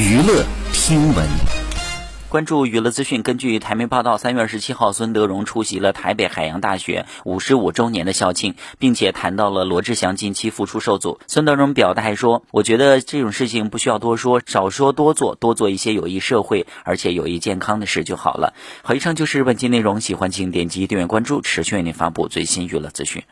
娱乐听闻。关注娱乐资讯。根据台媒报道，三月二十七号，孙德荣出席了台北海洋大学五十五周年的校庆，并且谈到了罗志祥近期复出受阻。孙德荣表态说：“我觉得这种事情不需要多说，少说多做，多做一些有益社会而且有益健康的事就好了。”好，以上就是本期内容，喜欢请点击订阅关注，持续为您发布最新娱乐资讯。